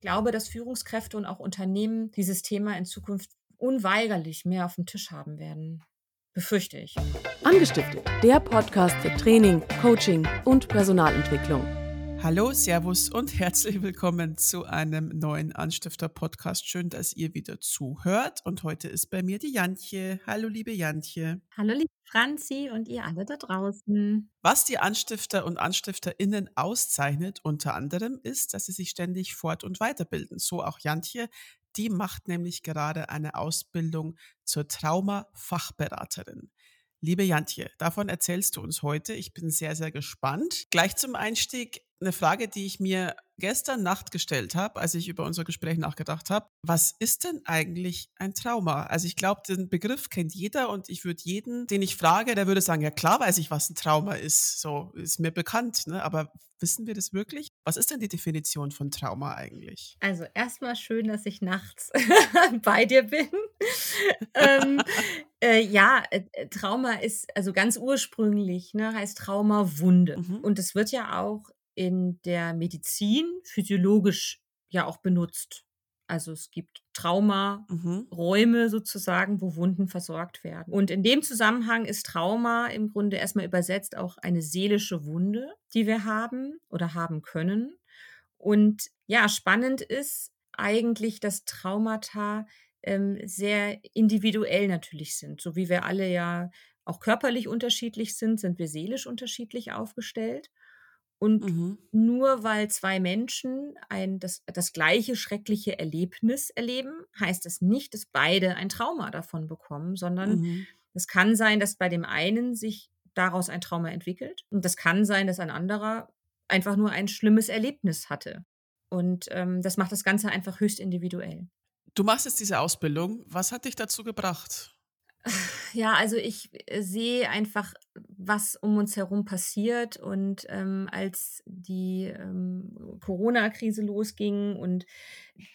glaube, dass Führungskräfte und auch Unternehmen dieses Thema in Zukunft unweigerlich mehr auf dem Tisch haben werden. Befürchte ich. Angestiftet, der Podcast für Training, Coaching und Personalentwicklung. Hallo, Servus und herzlich willkommen zu einem neuen Anstifter-Podcast. Schön, dass ihr wieder zuhört. Und heute ist bei mir die Jantje. Hallo, liebe Jantje. Hallo, liebe Franzi und ihr alle da draußen. Was die Anstifter und AnstifterInnen auszeichnet, unter anderem, ist, dass sie sich ständig fort- und weiterbilden. So auch Jantje. Die macht nämlich gerade eine Ausbildung zur Trauma-Fachberaterin. Liebe Jantje, davon erzählst du uns heute. Ich bin sehr, sehr gespannt. Gleich zum Einstieg eine Frage, die ich mir gestern Nacht gestellt habe, als ich über unser Gespräch nachgedacht habe. Was ist denn eigentlich ein Trauma? Also ich glaube, den Begriff kennt jeder und ich würde jeden, den ich frage, der würde sagen, ja klar weiß ich, was ein Trauma ist. So ist mir bekannt. Ne? Aber wissen wir das wirklich? Was ist denn die Definition von Trauma eigentlich? Also erstmal schön, dass ich nachts bei dir bin. ähm, äh, ja, äh, Trauma ist also ganz ursprünglich, ne, heißt Trauma Wunde. Mhm. Und es wird ja auch in der Medizin physiologisch ja auch benutzt. Also es gibt Traumaräume mhm. sozusagen, wo Wunden versorgt werden. Und in dem Zusammenhang ist Trauma im Grunde erstmal übersetzt auch eine seelische Wunde, die wir haben oder haben können. Und ja, spannend ist eigentlich, dass Traumata ähm, sehr individuell natürlich sind. So wie wir alle ja auch körperlich unterschiedlich sind, sind wir seelisch unterschiedlich aufgestellt. Und mhm. nur weil zwei Menschen ein, das, das gleiche schreckliche Erlebnis erleben, heißt das nicht, dass beide ein Trauma davon bekommen, sondern mhm. es kann sein, dass bei dem einen sich daraus ein Trauma entwickelt. Und das kann sein, dass ein anderer einfach nur ein schlimmes Erlebnis hatte. Und ähm, das macht das Ganze einfach höchst individuell. Du machst jetzt diese Ausbildung. Was hat dich dazu gebracht? Ja, also ich äh, sehe einfach, was um uns herum passiert. Und ähm, als die ähm, Corona-Krise losging und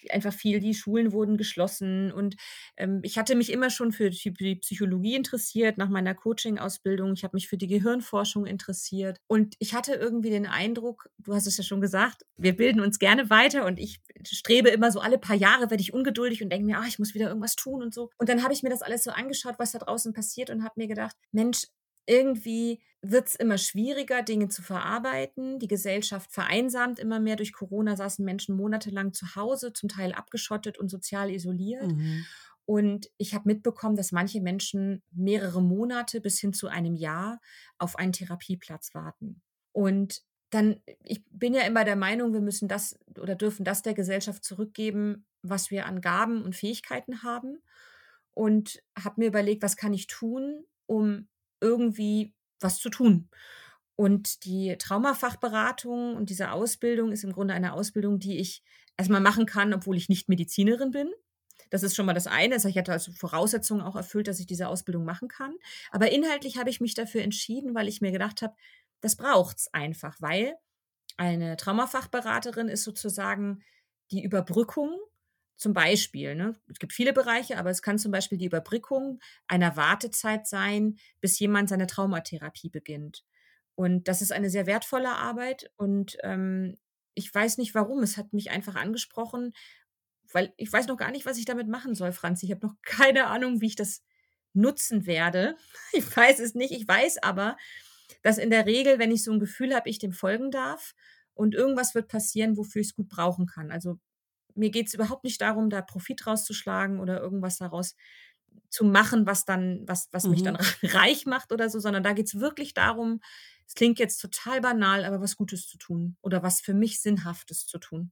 einfach viel, die Schulen wurden geschlossen. Und ähm, ich hatte mich immer schon für die Psychologie interessiert, nach meiner Coaching-Ausbildung. Ich habe mich für die Gehirnforschung interessiert. Und ich hatte irgendwie den Eindruck, du hast es ja schon gesagt, wir bilden uns gerne weiter und ich strebe immer so alle paar Jahre, werde ich ungeduldig und denke mir, ah, ich muss wieder irgendwas tun und so. Und dann habe ich mir das alles so angeschaut, was da draußen passiert und habe mir gedacht, Mensch, irgendwie wird es immer schwieriger, Dinge zu verarbeiten. Die Gesellschaft vereinsamt immer mehr. Durch Corona saßen Menschen monatelang zu Hause, zum Teil abgeschottet und sozial isoliert. Mhm. Und ich habe mitbekommen, dass manche Menschen mehrere Monate bis hin zu einem Jahr auf einen Therapieplatz warten. Und dann, ich bin ja immer der Meinung, wir müssen das oder dürfen das der Gesellschaft zurückgeben, was wir an Gaben und Fähigkeiten haben. Und habe mir überlegt, was kann ich tun, um irgendwie was zu tun. Und die Traumafachberatung und diese Ausbildung ist im Grunde eine Ausbildung, die ich erstmal machen kann, obwohl ich nicht Medizinerin bin. Das ist schon mal das eine. Ich hatte also Voraussetzungen auch erfüllt, dass ich diese Ausbildung machen kann. Aber inhaltlich habe ich mich dafür entschieden, weil ich mir gedacht habe, das braucht es einfach, weil eine Traumafachberaterin ist sozusagen die Überbrückung zum Beispiel, ne, es gibt viele Bereiche, aber es kann zum Beispiel die Überbrückung einer Wartezeit sein, bis jemand seine Traumatherapie beginnt. Und das ist eine sehr wertvolle Arbeit und ähm, ich weiß nicht warum. Es hat mich einfach angesprochen, weil ich weiß noch gar nicht, was ich damit machen soll, Franz. Ich habe noch keine Ahnung, wie ich das nutzen werde. Ich weiß es nicht. Ich weiß aber, dass in der Regel, wenn ich so ein Gefühl habe, ich dem folgen darf und irgendwas wird passieren, wofür ich es gut brauchen kann. Also mir geht es überhaupt nicht darum, da Profit rauszuschlagen oder irgendwas daraus zu machen, was dann, was, was mhm. mich dann mhm. reich macht oder so, sondern da geht es wirklich darum, es klingt jetzt total banal, aber was Gutes zu tun oder was für mich Sinnhaftes zu tun.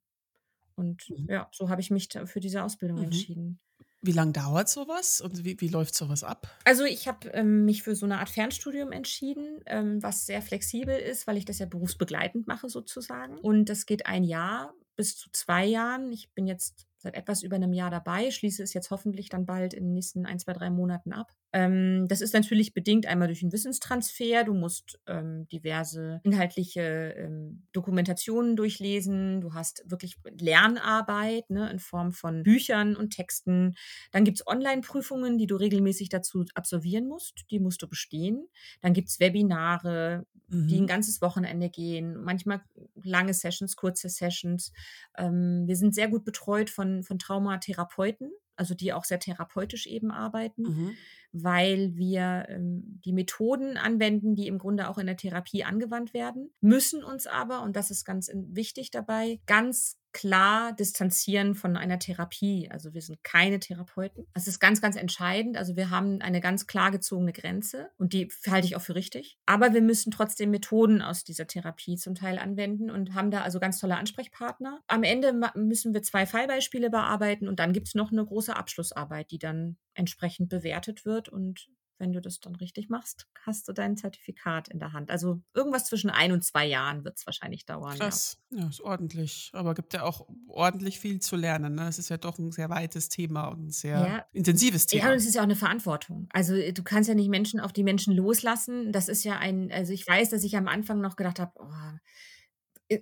Und mhm. ja, so habe ich mich für diese Ausbildung mhm. entschieden. Wie lange dauert sowas und wie, wie läuft sowas ab? Also ich habe ähm, mich für so eine Art Fernstudium entschieden, ähm, was sehr flexibel ist, weil ich das ja berufsbegleitend mache sozusagen. Und das geht ein Jahr bis zu zwei Jahren. Ich bin jetzt seit etwas über einem Jahr dabei, schließe es jetzt hoffentlich dann bald in den nächsten ein, zwei, drei Monaten ab. Ähm, das ist natürlich bedingt einmal durch den Wissenstransfer. Du musst ähm, diverse inhaltliche ähm, Dokumentationen durchlesen. Du hast wirklich Lernarbeit ne, in Form von Büchern und Texten. Dann gibt es Online-Prüfungen, die du regelmäßig dazu absolvieren musst. Die musst du bestehen. Dann gibt es Webinare, mhm. die ein ganzes Wochenende gehen. Manchmal lange Sessions, kurze Sessions. Ähm, wir sind sehr gut betreut von, von Traumatherapeuten also die auch sehr therapeutisch eben arbeiten, mhm. Weil wir ähm, die Methoden anwenden, die im Grunde auch in der Therapie angewandt werden, müssen uns aber, und das ist ganz wichtig dabei, ganz klar distanzieren von einer Therapie. Also wir sind keine Therapeuten. Das ist ganz, ganz entscheidend. Also wir haben eine ganz klar gezogene Grenze und die halte ich auch für richtig. Aber wir müssen trotzdem Methoden aus dieser Therapie zum Teil anwenden und haben da also ganz tolle Ansprechpartner. Am Ende müssen wir zwei Fallbeispiele bearbeiten und dann gibt es noch eine große Abschlussarbeit, die dann entsprechend bewertet wird und wenn du das dann richtig machst, hast du dein Zertifikat in der Hand. Also irgendwas zwischen ein und zwei Jahren wird es wahrscheinlich dauern. Krass, ja. ja, ist ordentlich. Aber gibt ja auch ordentlich viel zu lernen. Ne? Es ist ja doch ein sehr weites Thema und ein sehr ja. intensives Thema. Ja, und es ist ja auch eine Verantwortung. Also äh, du kannst ja nicht Menschen auf die Menschen loslassen. Das ist ja ein, also ich weiß, dass ich am Anfang noch gedacht habe, oh,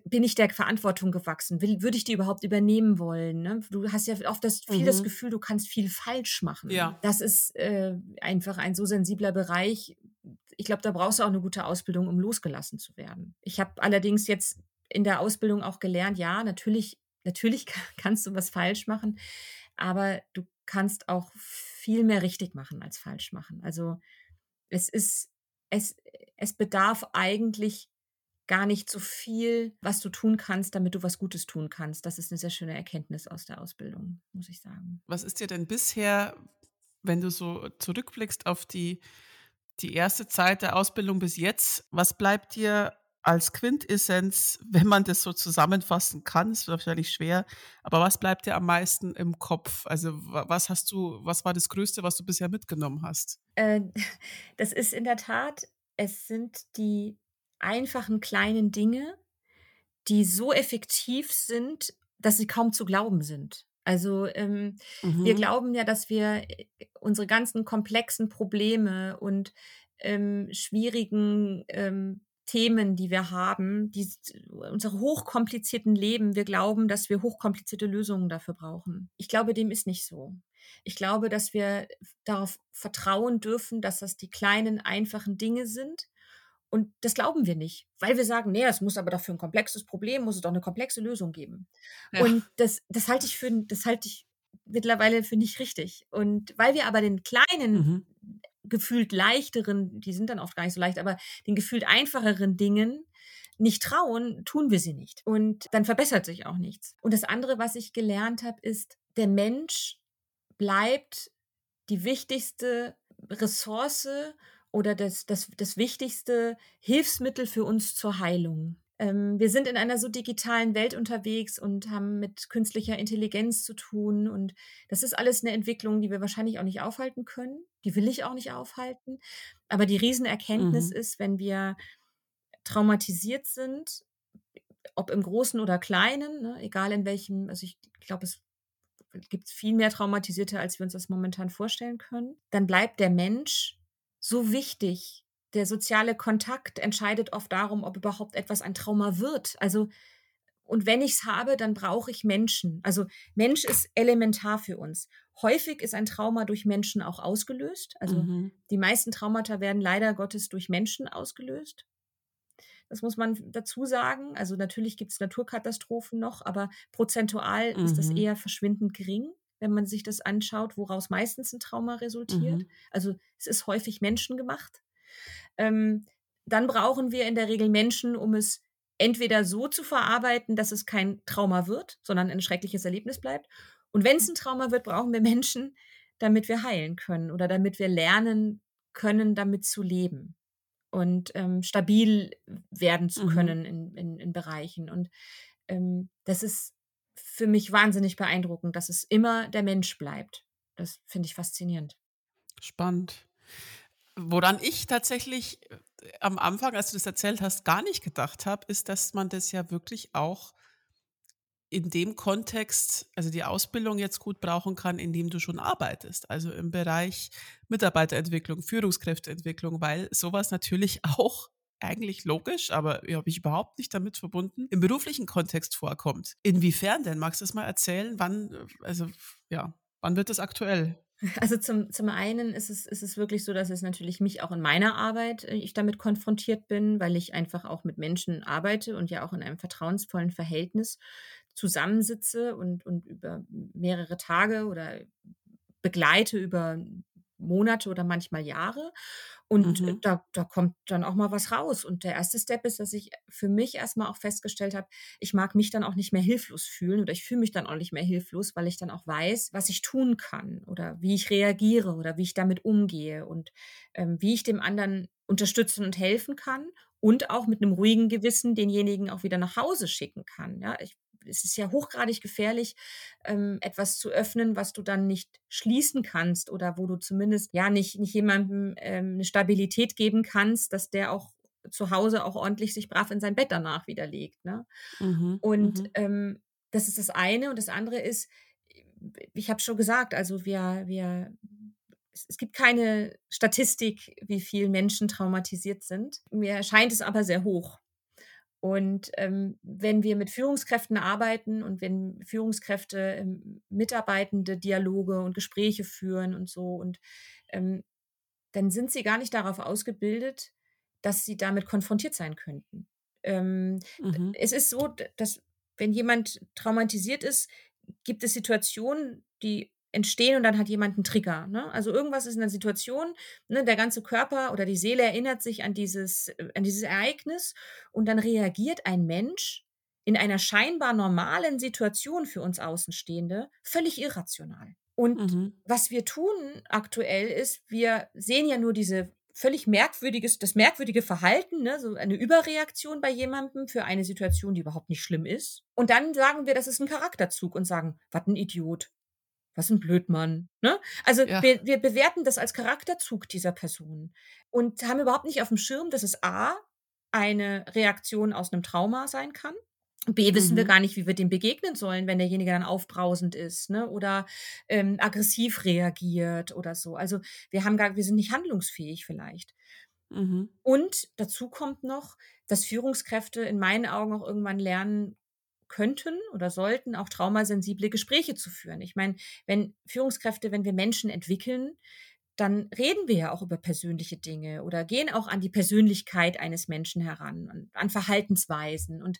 bin ich der Verantwortung gewachsen? Will, würde ich die überhaupt übernehmen wollen? Ne? Du hast ja oft das, viel mhm. das Gefühl, du kannst viel falsch machen. Ja. Das ist äh, einfach ein so sensibler Bereich. Ich glaube, da brauchst du auch eine gute Ausbildung, um losgelassen zu werden. Ich habe allerdings jetzt in der Ausbildung auch gelernt, ja, natürlich, natürlich kannst du was falsch machen, aber du kannst auch viel mehr richtig machen als falsch machen. Also es ist, es, es bedarf eigentlich gar nicht so viel, was du tun kannst, damit du was Gutes tun kannst. Das ist eine sehr schöne Erkenntnis aus der Ausbildung, muss ich sagen. Was ist dir denn bisher, wenn du so zurückblickst auf die, die erste Zeit der Ausbildung bis jetzt, was bleibt dir als Quintessenz, wenn man das so zusammenfassen kann, ist wahrscheinlich schwer, aber was bleibt dir am meisten im Kopf? Also was hast du, was war das Größte, was du bisher mitgenommen hast? Äh, das ist in der Tat, es sind die einfachen kleinen Dinge, die so effektiv sind, dass sie kaum zu glauben sind. Also ähm, mhm. wir glauben ja, dass wir äh, unsere ganzen komplexen Probleme und ähm, schwierigen ähm, Themen, die wir haben, die, unsere hochkomplizierten Leben, wir glauben, dass wir hochkomplizierte Lösungen dafür brauchen. Ich glaube, dem ist nicht so. Ich glaube, dass wir darauf vertrauen dürfen, dass das die kleinen, einfachen Dinge sind und das glauben wir nicht, weil wir sagen, nee, es muss aber doch für ein komplexes Problem, muss es doch eine komplexe Lösung geben. Ja. Und das, das halte ich für, das halte ich mittlerweile für nicht richtig. Und weil wir aber den kleinen, mhm. gefühlt leichteren, die sind dann oft gar nicht so leicht, aber den gefühlt einfacheren Dingen nicht trauen, tun wir sie nicht. Und dann verbessert sich auch nichts. Und das andere, was ich gelernt habe, ist, der Mensch bleibt die wichtigste Ressource oder das, das, das wichtigste Hilfsmittel für uns zur Heilung. Ähm, wir sind in einer so digitalen Welt unterwegs und haben mit künstlicher Intelligenz zu tun. Und das ist alles eine Entwicklung, die wir wahrscheinlich auch nicht aufhalten können. Die will ich auch nicht aufhalten. Aber die Riesenerkenntnis mhm. ist, wenn wir traumatisiert sind, ob im Großen oder Kleinen, ne, egal in welchem, also ich glaube, es gibt viel mehr Traumatisierte, als wir uns das momentan vorstellen können, dann bleibt der Mensch so wichtig. Der soziale Kontakt entscheidet oft darum, ob überhaupt etwas ein Trauma wird. Also, und wenn ich es habe, dann brauche ich Menschen. Also Mensch ist elementar für uns. Häufig ist ein Trauma durch Menschen auch ausgelöst. Also mhm. die meisten Traumata werden leider Gottes durch Menschen ausgelöst. Das muss man dazu sagen. Also natürlich gibt es Naturkatastrophen noch, aber prozentual mhm. ist das mhm. eher verschwindend gering wenn man sich das anschaut, woraus meistens ein Trauma resultiert. Mhm. Also es ist häufig menschengemacht. Ähm, dann brauchen wir in der Regel Menschen, um es entweder so zu verarbeiten, dass es kein Trauma wird, sondern ein schreckliches Erlebnis bleibt. Und wenn es ein Trauma wird, brauchen wir Menschen, damit wir heilen können oder damit wir lernen können, damit zu leben und ähm, stabil werden zu mhm. können in, in, in Bereichen. Und ähm, das ist für mich wahnsinnig beeindruckend, dass es immer der Mensch bleibt. Das finde ich faszinierend. Spannend. Woran ich tatsächlich äh, am Anfang, als du das erzählt hast, gar nicht gedacht habe, ist, dass man das ja wirklich auch in dem Kontext, also die Ausbildung jetzt gut brauchen kann, in dem du schon arbeitest, also im Bereich Mitarbeiterentwicklung, Führungskräfteentwicklung, weil sowas natürlich auch eigentlich logisch, aber habe ich überhaupt nicht damit verbunden, im beruflichen Kontext vorkommt. Inwiefern denn? Magst du es mal erzählen? Wann, also ja, wann wird das aktuell? Also zum, zum einen ist es, ist es wirklich so, dass es natürlich mich auch in meiner Arbeit, äh, ich damit konfrontiert bin, weil ich einfach auch mit Menschen arbeite und ja auch in einem vertrauensvollen Verhältnis zusammensitze und, und über mehrere Tage oder begleite über Monate oder manchmal Jahre. Und mhm. da, da kommt dann auch mal was raus. Und der erste Step ist, dass ich für mich erstmal auch festgestellt habe, ich mag mich dann auch nicht mehr hilflos fühlen oder ich fühle mich dann auch nicht mehr hilflos, weil ich dann auch weiß, was ich tun kann oder wie ich reagiere oder wie ich damit umgehe und ähm, wie ich dem anderen unterstützen und helfen kann und auch mit einem ruhigen Gewissen denjenigen auch wieder nach Hause schicken kann. Ja, ich es ist ja hochgradig gefährlich, ähm, etwas zu öffnen, was du dann nicht schließen kannst oder wo du zumindest ja nicht, nicht jemandem ähm, eine Stabilität geben kannst, dass der auch zu Hause auch ordentlich sich brav in sein Bett danach wieder legt. Ne? Mhm, und mhm. ähm, das ist das eine. Und das andere ist, ich habe schon gesagt, also wir, wir es gibt keine Statistik, wie viele Menschen traumatisiert sind. Mir erscheint es aber sehr hoch. Und ähm, wenn wir mit Führungskräften arbeiten und wenn Führungskräfte ähm, Mitarbeitende Dialoge und Gespräche führen und so, und ähm, dann sind sie gar nicht darauf ausgebildet, dass sie damit konfrontiert sein könnten. Ähm, mhm. Es ist so, dass wenn jemand traumatisiert ist, gibt es Situationen, die entstehen und dann hat jemand einen Trigger. Ne? Also irgendwas ist in der Situation, ne, der ganze Körper oder die Seele erinnert sich an dieses, äh, an dieses Ereignis und dann reagiert ein Mensch in einer scheinbar normalen Situation für uns Außenstehende völlig irrational. Und mhm. was wir tun aktuell ist, wir sehen ja nur diese völlig merkwürdiges, das merkwürdige Verhalten, ne, so eine Überreaktion bei jemandem für eine Situation, die überhaupt nicht schlimm ist. Und dann sagen wir, das ist ein Charakterzug und sagen, was ein Idiot was ein Blödmann. Ne? Also ja. wir, wir bewerten das als Charakterzug dieser Person und haben überhaupt nicht auf dem Schirm, dass es A, eine Reaktion aus einem Trauma sein kann. B, wissen mhm. wir gar nicht, wie wir dem begegnen sollen, wenn derjenige dann aufbrausend ist ne? oder ähm, aggressiv reagiert oder so. Also wir haben gar, wir sind nicht handlungsfähig vielleicht. Mhm. Und dazu kommt noch, dass Führungskräfte in meinen Augen auch irgendwann lernen könnten oder sollten, auch traumasensible Gespräche zu führen. Ich meine, wenn Führungskräfte, wenn wir Menschen entwickeln, dann reden wir ja auch über persönliche Dinge oder gehen auch an die Persönlichkeit eines Menschen heran und an Verhaltensweisen. Und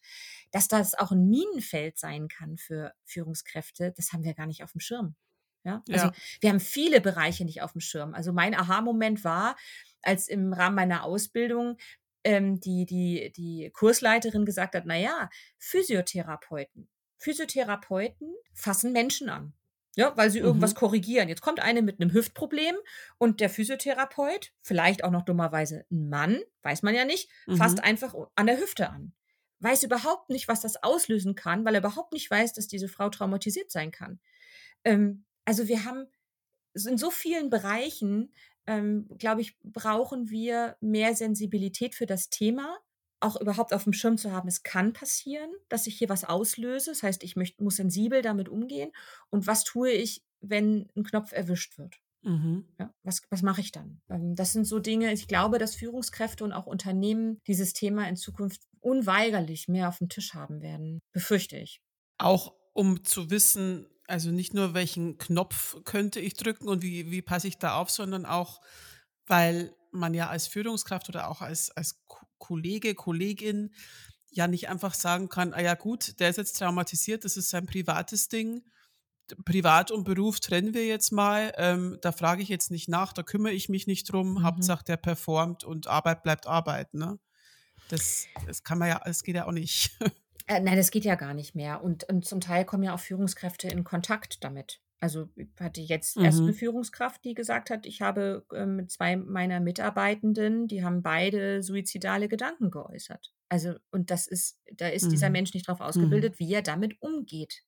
dass das auch ein Minenfeld sein kann für Führungskräfte, das haben wir gar nicht auf dem Schirm. Ja, also ja. wir haben viele Bereiche nicht auf dem Schirm. Also mein Aha-Moment war, als im Rahmen meiner Ausbildung ähm, die, die, die Kursleiterin gesagt hat, naja, Physiotherapeuten. Physiotherapeuten fassen Menschen an. Ja, weil sie irgendwas mhm. korrigieren. Jetzt kommt eine mit einem Hüftproblem und der Physiotherapeut, vielleicht auch noch dummerweise ein Mann, weiß man ja nicht, mhm. fasst einfach an der Hüfte an. Weiß überhaupt nicht, was das auslösen kann, weil er überhaupt nicht weiß, dass diese Frau traumatisiert sein kann. Ähm, also wir haben in so vielen Bereichen ähm, glaube ich, brauchen wir mehr Sensibilität für das Thema, auch überhaupt auf dem Schirm zu haben, es kann passieren, dass ich hier was auslöse. Das heißt, ich möcht, muss sensibel damit umgehen. Und was tue ich, wenn ein Knopf erwischt wird? Mhm. Ja, was, was mache ich dann? Ähm, das sind so Dinge, ich glaube, dass Führungskräfte und auch Unternehmen dieses Thema in Zukunft unweigerlich mehr auf dem Tisch haben werden, befürchte ich. Auch um zu wissen, also nicht nur, welchen Knopf könnte ich drücken und wie, wie passe ich da auf, sondern auch, weil man ja als Führungskraft oder auch als, als Kollege, Kollegin ja nicht einfach sagen kann, ah ja gut, der ist jetzt traumatisiert, das ist sein privates Ding. Privat und Beruf trennen wir jetzt mal. Ähm, da frage ich jetzt nicht nach, da kümmere ich mich nicht drum. Mhm. Hauptsache, der performt und Arbeit bleibt Arbeit. Ne? Das, das kann man ja, das geht ja auch nicht. Äh, nein, das geht ja gar nicht mehr. Und, und zum Teil kommen ja auch Führungskräfte in Kontakt damit. Also ich hatte jetzt erst eine mhm. Führungskraft, die gesagt hat, ich habe äh, mit zwei meiner Mitarbeitenden, die haben beide suizidale Gedanken geäußert. Also, und das ist, da ist dieser mhm. Mensch nicht darauf Mhm. ausgebildet, wie er damit umgeht.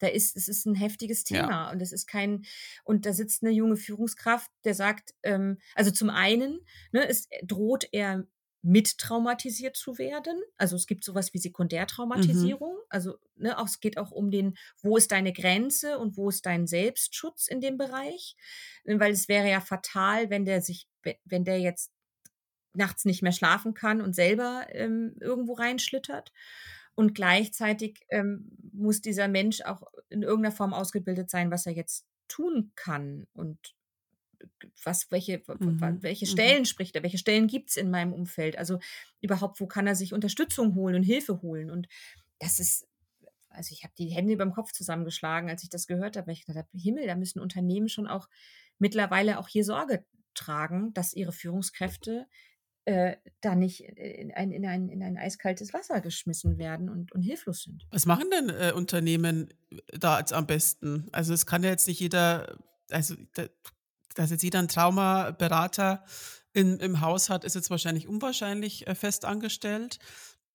Da ist, es ist ein heftiges Ja. Thema und es ist kein, und da sitzt eine junge Führungskraft, der sagt, ähm, also zum einen, ne, es droht er mittraumatisiert zu werden. Also es gibt sowas wie Mhm. Sekundärtraumatisierung. Also ne, auch, es geht auch um den, wo ist deine Grenze und wo ist dein Selbstschutz in dem Bereich? Äh, Weil es wäre ja fatal, wenn der sich, we- wenn der jetzt nachts nicht mehr schlafen kann und selber ähm, irgendwo reinschlittert. Und gleichzeitig ähm, muss dieser Mensch auch in irgendeiner Form ausgebildet sein, was er jetzt tun kann und was, welche, Mhm. welche Mhm. Stellen spricht er, welche Stellen gibt es in meinem Umfeld? Also überhaupt, wo kann er sich Unterstützung holen und Hilfe holen? Und das ist, also ich habe die Hände über dem Kopf zusammengeschlagen, als ich das gehört habe, weil ich gedacht habe, Himmel, da müssen Unternehmen schon auch mittlerweile auch hier Sorge tragen, dass ihre Führungskräfte äh, da nicht in ein, in, ein, in ein eiskaltes Wasser geschmissen werden und, und hilflos sind. Was machen denn äh, Unternehmen da jetzt am besten? Also es kann ja jetzt nicht jeder, also da, dass jetzt jeder einen Traumaberater in, im Haus hat, ist jetzt wahrscheinlich unwahrscheinlich äh, fest angestellt.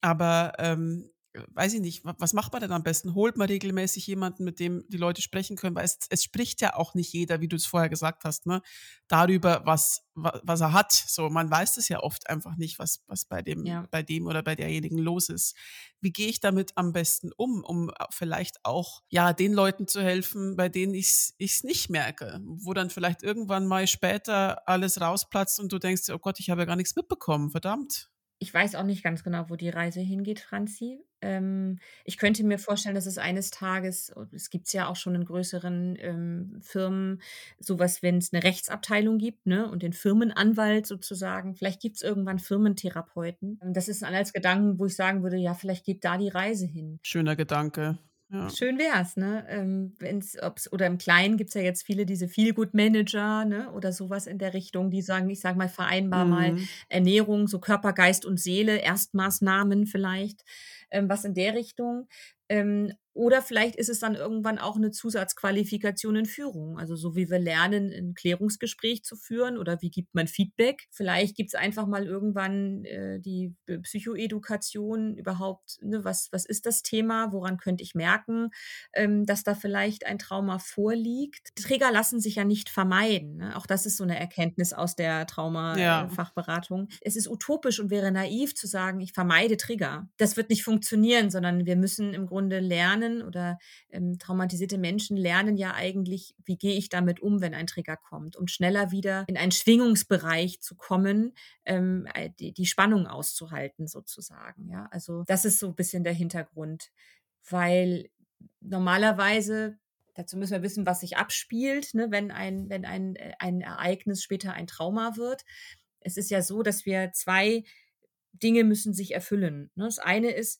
Aber ähm, weiß ich nicht, wa- was macht man denn am besten? Holt man regelmäßig jemanden, mit dem die Leute sprechen können? Weil es, es spricht ja auch nicht jeder, wie du es vorher gesagt hast, ne, darüber, was, wa- was er hat. So, man weiß es ja oft einfach nicht, was, was bei dem, Ja. bei dem oder bei derjenigen los ist. Wie gehe ich damit am besten um, um vielleicht auch ja den Leuten zu helfen, bei denen ich es nicht merke, wo dann vielleicht irgendwann mal später alles rausplatzt und du denkst, oh Gott, ich habe ja gar nichts mitbekommen, verdammt. Ich weiß auch nicht ganz genau, wo die Reise hingeht, Franzi. Ähm, ich könnte mir vorstellen, dass es eines Tages, es gibt es ja auch schon in größeren ähm, Firmen, sowas, wenn es eine Rechtsabteilung gibt, ne, und den Firmenanwalt sozusagen. Vielleicht gibt es irgendwann Firmentherapeuten. Ähm, Das ist ein Anhaltsgedanken, wo ich sagen würde, ja, vielleicht geht da die Reise hin. Schöner Gedanke. Ja. Schön wär's, ne? Ähm, wenn's, ob's, oder im Kleinen gibt's ja jetzt viele diese Feel-Good-Manager, ne? Oder sowas in der Richtung, die sagen, ich sag mal, vereinbar mal Mhm. Ernährung, so Körper, Geist und Seele, Erstmaßnahmen vielleicht, ähm, was in der Richtung. Ähm, oder vielleicht ist es dann irgendwann auch eine Zusatzqualifikation in Führung. Also so wie wir lernen, ein Klärungsgespräch zu führen oder wie gibt man Feedback. Vielleicht gibt's einfach mal irgendwann äh, die Psychoedukation überhaupt, ne, was, was ist das Thema, woran könnte ich merken, ähm, dass da vielleicht ein Trauma vorliegt. Trigger lassen sich ja nicht vermeiden. Ne? Auch das ist so eine Erkenntnis aus der Ja. Trauma-Fachberatung. Es ist utopisch und wäre naiv zu sagen, ich vermeide Trigger. Das wird nicht funktionieren, sondern wir müssen im Grunde lernen oder ähm, traumatisierte Menschen lernen ja eigentlich, wie gehe ich damit um, wenn ein Trigger kommt, um schneller wieder in einen Schwingungsbereich zu kommen, ähm, äh, die, die Spannung auszuhalten sozusagen. Ja, also das ist so ein bisschen der Hintergrund, weil normalerweise Dazu müssen wir wissen, was sich abspielt, ne, wenn, ein, wenn ein, äh, ein Ereignis später ein Trauma wird. Es ist ja so, dass wir zwei Dinge müssen sich erfüllen. Ne? Das eine ist,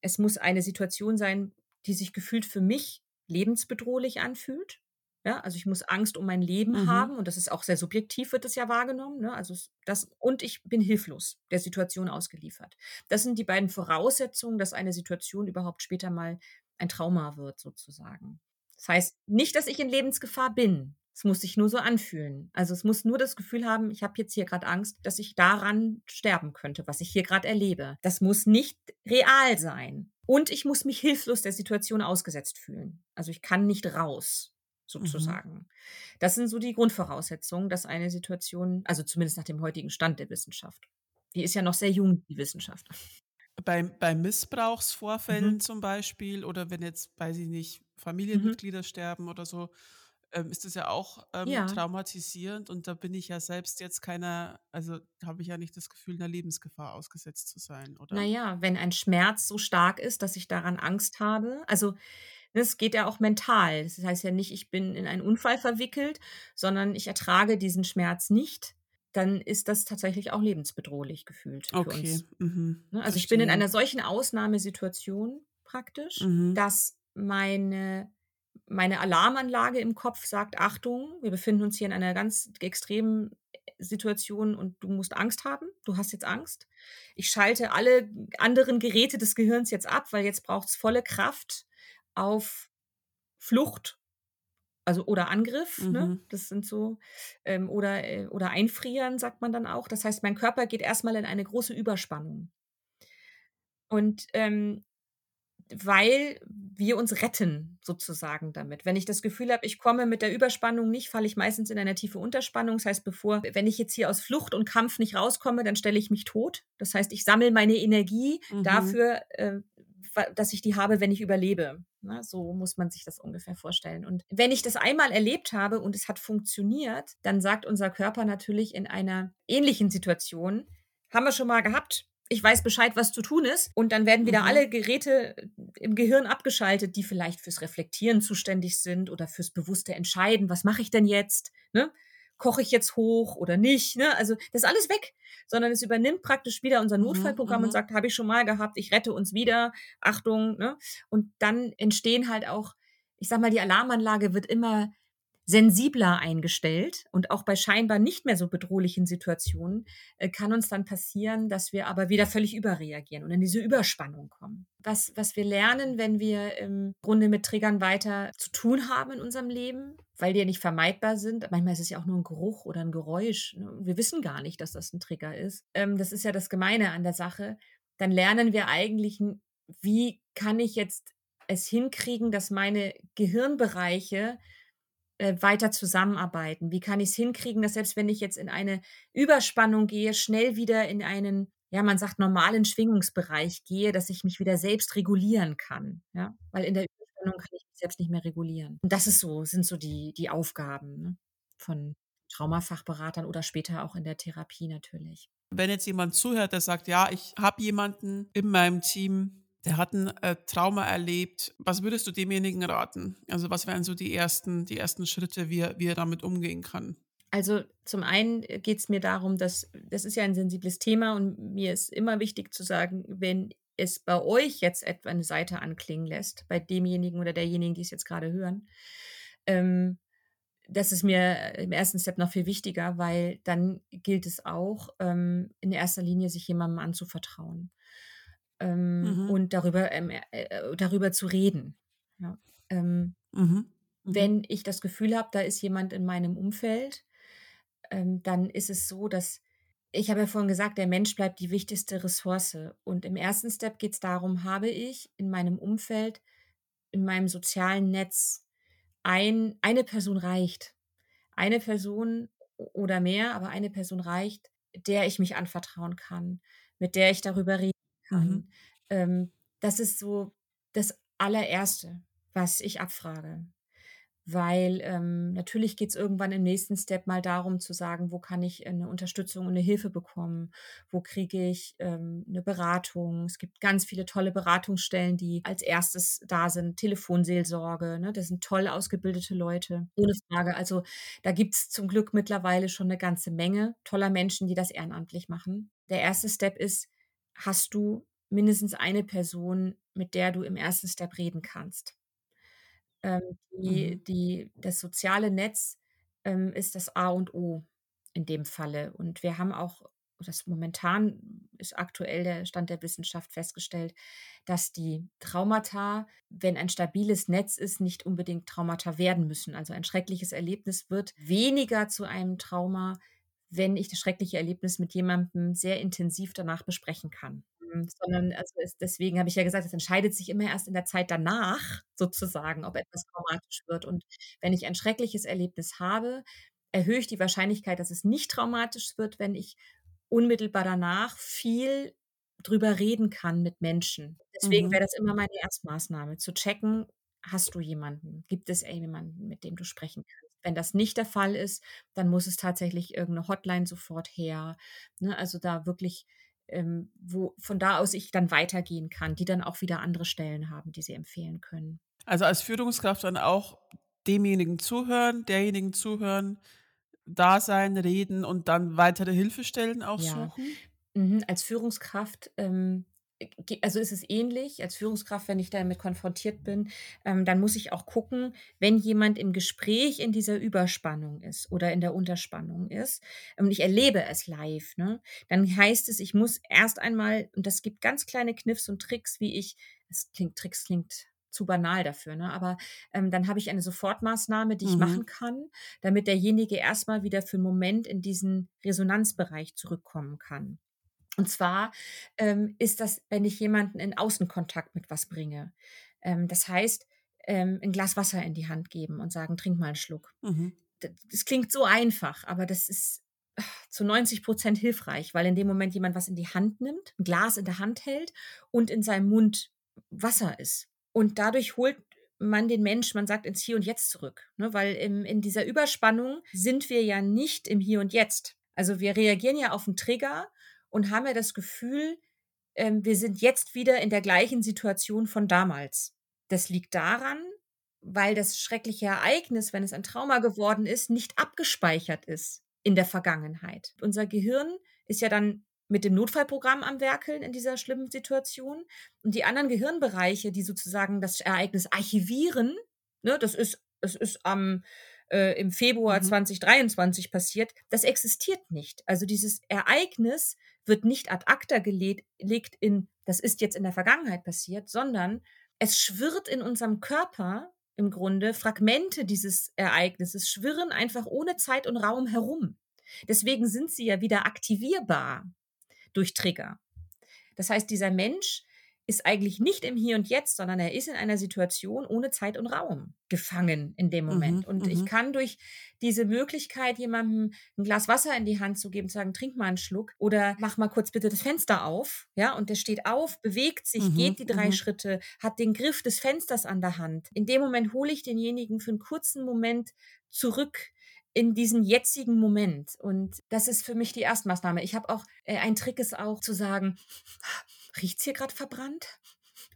es muss eine Situation sein, die sich gefühlt für mich lebensbedrohlich anfühlt. Ja, also ich muss Angst um mein Leben Mhm. haben und das ist auch sehr subjektiv, wird das ja wahrgenommen. Ne? Also es- das, und ich bin hilflos der Situation ausgeliefert. Das sind die beiden Voraussetzungen, dass eine Situation überhaupt später mal ein Trauma wird, sozusagen. Das heißt nicht, dass ich in Lebensgefahr bin. Es muss sich nur so anfühlen. Also es muss nur das Gefühl haben, ich habe jetzt hier gerade Angst, dass ich daran sterben könnte, was ich hier gerade erlebe. Das muss nicht real sein. Und ich muss mich hilflos der Situation ausgesetzt fühlen. Also ich kann nicht raus, sozusagen. Das sind so die Grundvoraussetzungen, dass eine Situation, also zumindest nach dem heutigen Stand der Wissenschaft. Die ist ja noch sehr jung, die Wissenschaft. Bei, bei Missbrauchsvorfällen Mhm. zum Beispiel oder wenn jetzt, weiß ich nicht, Familienmitglieder sterben oder so, ähm, ist das ja auch ähm, Ja. traumatisierend und da bin ich ja selbst jetzt keiner, also habe ich ja nicht das Gefühl, einer Lebensgefahr ausgesetzt zu sein, oder? Naja, wenn ein Schmerz so stark ist, dass ich daran Angst habe, also es geht ja auch mental. Das heißt ja nicht, ich bin in einen Unfall verwickelt, sondern ich ertrage diesen Schmerz nicht. Dann ist das tatsächlich auch lebensbedrohlich gefühlt für Okay. uns. Mhm. Ne? Also ich bin in einer solchen Ausnahmesituation praktisch, Mhm. dass meine, meine Alarmanlage im Kopf sagt, Achtung, wir befinden uns hier in einer ganz extremen Situation und du musst Angst haben. Du hast jetzt Angst. Ich schalte alle anderen Geräte des Gehirns jetzt ab, weil jetzt braucht es volle Kraft auf Flucht, also oder Angriff, ne? Mhm. Das sind so, ähm, oder, äh, oder einfrieren, sagt man dann auch. Das heißt, mein Körper geht erstmal in eine große Überspannung. Und ähm, weil wir uns retten sozusagen damit. Wenn ich das Gefühl habe, ich komme mit der Überspannung nicht, falle ich meistens in eine tiefe Unterspannung. Das heißt, bevor, wenn ich jetzt hier aus Flucht und Kampf nicht rauskomme, dann stelle ich mich tot. Das heißt, ich sammle meine Energie mhm. dafür, äh, dass ich die habe, wenn ich überlebe. Na, so muss man sich das ungefähr vorstellen. Und wenn ich das einmal erlebt habe und es hat funktioniert, dann sagt unser Körper natürlich in einer ähnlichen Situation, haben wir schon mal gehabt, ich weiß Bescheid, was zu tun ist. Und dann werden wieder mhm. alle Geräte im Gehirn abgeschaltet, die vielleicht fürs Reflektieren zuständig sind oder fürs bewusste Entscheiden. Was mache ich denn jetzt? Ne? Koche ich jetzt hoch oder nicht? Ne? Also das ist alles weg, sondern es übernimmt praktisch wieder unser mhm, Notfallprogramm mhm. und sagt, habe ich schon mal gehabt, ich rette uns wieder, Achtung. Ne? Und dann entstehen halt auch, ich sag mal, die Alarmanlage wird immer sensibler eingestellt und auch bei scheinbar nicht mehr so bedrohlichen Situationen äh, kann uns dann passieren, dass wir aber wieder völlig überreagieren und in diese Überspannung kommen. Was, was wir lernen, wenn wir im Grunde mit Triggern weiter zu tun haben in unserem Leben, weil die ja nicht vermeidbar sind. Manchmal ist es ja auch nur ein Geruch oder ein Geräusch. Ne? Wir wissen gar nicht, dass das ein Trigger ist. Ähm, das ist ja das Gemeine an der Sache. Dann lernen wir eigentlich, wie kann ich jetzt es hinkriegen, dass meine Gehirnbereiche äh, weiter zusammenarbeiten? Wie kann ich es hinkriegen, dass selbst wenn ich jetzt in eine Überspannung gehe, schnell wieder in einen, ja, man sagt, normalen Schwingungsbereich gehe, dass ich mich wieder selbst regulieren kann? Ja, weil in der Überspannung kann ich mich selbst nicht mehr regulieren. Und das ist so, sind so die, die Aufgaben ne? von Traumafachberatern oder später auch in der Therapie natürlich. Wenn jetzt jemand zuhört, der sagt, ja, ich habe jemanden in meinem Team, der hat ein äh, Trauma erlebt. Was würdest du demjenigen raten? Also was wären so die ersten, die ersten Schritte, wie er, wie er damit umgehen kann? Also zum einen geht es mir darum, dass das ist ja ein sensibles Thema und mir ist immer wichtig zu sagen, wenn es bei euch jetzt etwa eine Seite anklingen lässt, bei demjenigen oder derjenigen, die es jetzt gerade hören, ähm, das ist mir im ersten Step noch viel wichtiger, weil dann gilt es auch, ähm, in erster Linie sich jemandem anzuvertrauen ähm, mhm. und darüber, ähm, äh, äh, darüber zu reden. Ja. Ähm, mhm. Mhm. Wenn ich das Gefühl habe, da ist jemand in meinem Umfeld, ähm, dann ist es so, dass ich habe ja vorhin gesagt, der Mensch bleibt die wichtigste Ressource. Und im ersten Step geht es darum, habe ich in meinem Umfeld, in meinem sozialen Netz ein, eine Person reicht. Eine Person oder mehr, aber eine Person reicht, der ich mich anvertrauen kann, mit der ich darüber reden kann. Mhm. Ähm, das ist so das allererste, was ich abfrage. Weil ähm, natürlich geht es irgendwann im nächsten Step mal darum zu sagen, wo kann ich eine Unterstützung und eine Hilfe bekommen, wo kriege ich ähm, eine Beratung. Es gibt ganz viele tolle Beratungsstellen, die als erstes da sind, Telefonseelsorge, ne? das sind toll ausgebildete Leute, ohne Frage. Also da gibt es zum Glück mittlerweile schon eine ganze Menge toller Menschen, die das ehrenamtlich machen. Der erste Step ist, hast du mindestens eine Person, mit der du im ersten Step reden kannst. Ähm, die, mhm. die, das soziale Netz ähm, ist das A und O in dem Falle. Und wir haben auch, das momentan ist aktuell der Stand der Wissenschaft festgestellt, dass die Traumata, wenn ein stabiles Netz ist, nicht unbedingt Traumata werden müssen. Also ein schreckliches Erlebnis wird weniger zu einem Trauma, wenn ich das schreckliche Erlebnis mit jemandem sehr intensiv danach besprechen kann. Hm, sondern also es, deswegen habe ich ja gesagt, es entscheidet sich immer erst in der Zeit danach sozusagen, ob etwas traumatisch wird. Und wenn ich ein schreckliches Erlebnis habe, erhöhe ich die Wahrscheinlichkeit, dass es nicht traumatisch wird, wenn ich unmittelbar danach viel drüber reden kann mit Menschen. Deswegen mhm. wäre das immer meine Erstmaßnahme, zu checken, hast du jemanden? Gibt es jemanden, mit dem du sprechen kannst? Wenn das nicht der Fall ist, dann muss es tatsächlich irgendeine Hotline sofort her. Ne? Also da wirklich, ähm, wo von da aus ich dann weitergehen kann, die dann auch wieder andere Stellen haben, die sie empfehlen können. Also als Führungskraft dann auch demjenigen zuhören, derjenigen zuhören, da sein, reden und dann weitere Hilfestellen auch ja. suchen? Mhm. Als Führungskraft ähm, also ist es ähnlich als Führungskraft, wenn ich damit konfrontiert bin, ähm, dann muss ich auch gucken, wenn jemand im Gespräch in dieser Überspannung ist oder in der Unterspannung ist und ich erlebe es live, ne, dann heißt es, ich muss erst einmal, und das gibt ganz kleine Kniffs und Tricks, wie ich, es klingt, Tricks klingt zu banal dafür, ne? aber ähm, dann habe ich eine Sofortmaßnahme, die ich mhm. machen kann, damit derjenige erstmal wieder für einen Moment in diesen Resonanzbereich zurückkommen kann. Und zwar ähm, ist das, wenn ich jemanden in Außenkontakt mit was bringe. Ähm, das heißt, ähm, ein Glas Wasser in die Hand geben und sagen, trink mal einen Schluck. Mhm. Das, das klingt so einfach, aber das ist zu 90 Prozent hilfreich, weil in dem Moment jemand was in die Hand nimmt, ein Glas in der Hand hält und in seinem Mund Wasser ist. Und dadurch holt man den Mensch, man sagt, ins Hier und Jetzt zurück. Ne? Weil im, in dieser Überspannung sind wir ja nicht im Hier und Jetzt. Also wir reagieren ja auf einen Trigger und haben ja das Gefühl, ähm, wir sind jetzt wieder in der gleichen Situation von damals. Das liegt daran, weil das schreckliche Ereignis, wenn es ein Trauma geworden ist, nicht abgespeichert ist in der Vergangenheit. Unser Gehirn ist ja dann mit dem Notfallprogramm am Werkeln in dieser schlimmen Situation. Und die anderen Gehirnbereiche, die sozusagen das Ereignis archivieren, ne, das ist, das ist am äh, im Februar mhm. 2023 passiert, das existiert nicht. Also dieses Ereignis wird nicht ad acta gelegt in, das ist jetzt in der Vergangenheit passiert, sondern es schwirrt in unserem Körper im Grunde Fragmente dieses Ereignisses schwirren einfach ohne Zeit und Raum herum. Deswegen sind sie ja wieder aktivierbar durch Trigger. Das heißt, dieser Mensch ist eigentlich nicht im Hier und Jetzt, sondern er ist in einer Situation ohne Zeit und Raum gefangen in dem Moment. Mhm, und ich mhm. kann durch diese Möglichkeit, jemandem ein Glas Wasser in die Hand zu geben, sagen, trink mal einen Schluck oder mach mal kurz bitte das Fenster auf, ja, und der steht auf, bewegt sich, mhm, geht die drei mhm. Schritte, hat den Griff des Fensters an der Hand. In dem Moment hole ich denjenigen für einen kurzen Moment zurück in diesen jetzigen Moment. Und das ist für mich die Erstmaßnahme. Ich habe auch, äh, ein Trick ist auch zu sagen, riecht's hier gerade verbrannt?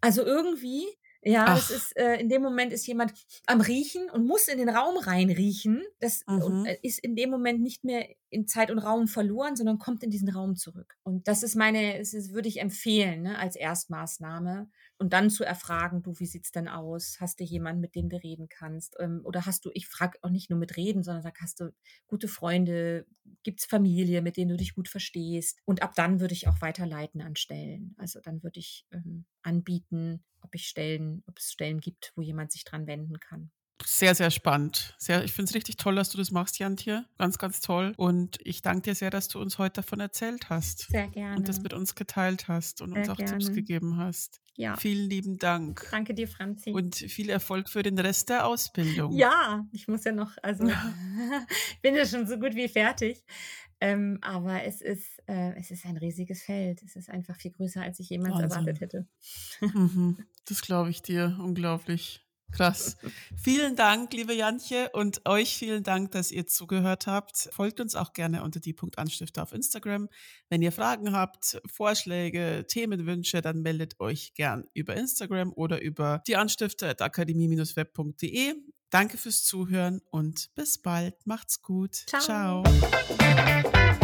Also irgendwie ja, Ach. das ist, äh, in dem Moment ist jemand am Riechen und muss in den Raum reinriechen. Das mhm. Äh, ist in dem Moment nicht mehr in Zeit und Raum verloren, sondern kommt in diesen Raum zurück. Und das ist meine, das ist, würde ich empfehlen, ne, als Erstmaßnahme. Und dann zu erfragen, du, wie sieht's denn aus? Hast du jemanden, mit dem du reden kannst? Ähm, oder hast du, ich frage auch nicht nur mit reden, sondern sag, hast du gute Freunde? Gibt's Familie, mit denen du dich gut verstehst? Und ab dann würde ich auch weiterleiten an Stellen. Also dann würde ich ähm, anbieten, ob ich Stellen, ob es Stellen gibt, wo jemand sich dran wenden kann. Sehr, sehr spannend. Sehr, ich finde es richtig toll, dass du das machst, Jantje. Ganz, ganz toll. Und ich danke dir sehr, dass du uns heute davon erzählt hast. Sehr gerne. Und das mit uns geteilt hast und sehr uns auch gerne. Tipps gegeben hast. Ja. Vielen lieben Dank. Danke dir, Franzi. Und viel Erfolg für den Rest der Ausbildung. Ja, ich muss ja noch, also ich bin ja schon so gut wie fertig. Ähm, aber es ist, äh, es ist ein riesiges Feld. Es ist einfach viel größer, als ich jemals Wahnsinn. erwartet hätte. Mhm, das glaube ich dir. Unglaublich. Krass. vielen Dank, liebe Jantje, und euch vielen Dank, dass ihr zugehört habt. Folgt uns auch gerne unter die Punkt Anstifter auf Instagram. Wenn ihr Fragen habt, Vorschläge, Themenwünsche, dann meldet euch gern über Instagram oder über die Anstifter at akademie-web.de. Danke fürs Zuhören und bis bald. Macht's gut. Ciao. Ciao.